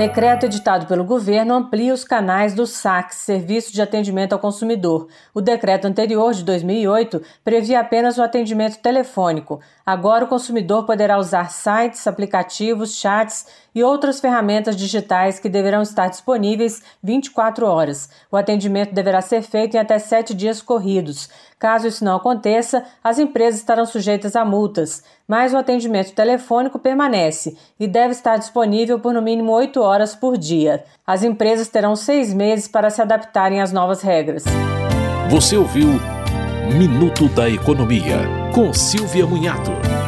Decreto editado pelo governo amplia os canais do SAC, Serviço de Atendimento ao Consumidor. O decreto anterior, de 2008, previa apenas o atendimento telefônico. Agora, o consumidor poderá usar sites, aplicativos, chats e outras ferramentas digitais que deverão estar disponíveis 24 horas. O atendimento deverá ser feito em até sete dias corridos. Caso isso não aconteça, as empresas estarão sujeitas a multas, mas o atendimento telefônico permanece e deve estar disponível por no mínimo oito horas por dia. As empresas terão seis meses para se adaptarem às novas regras. Você ouviu Minuto da Economia, com Silvia Munhato.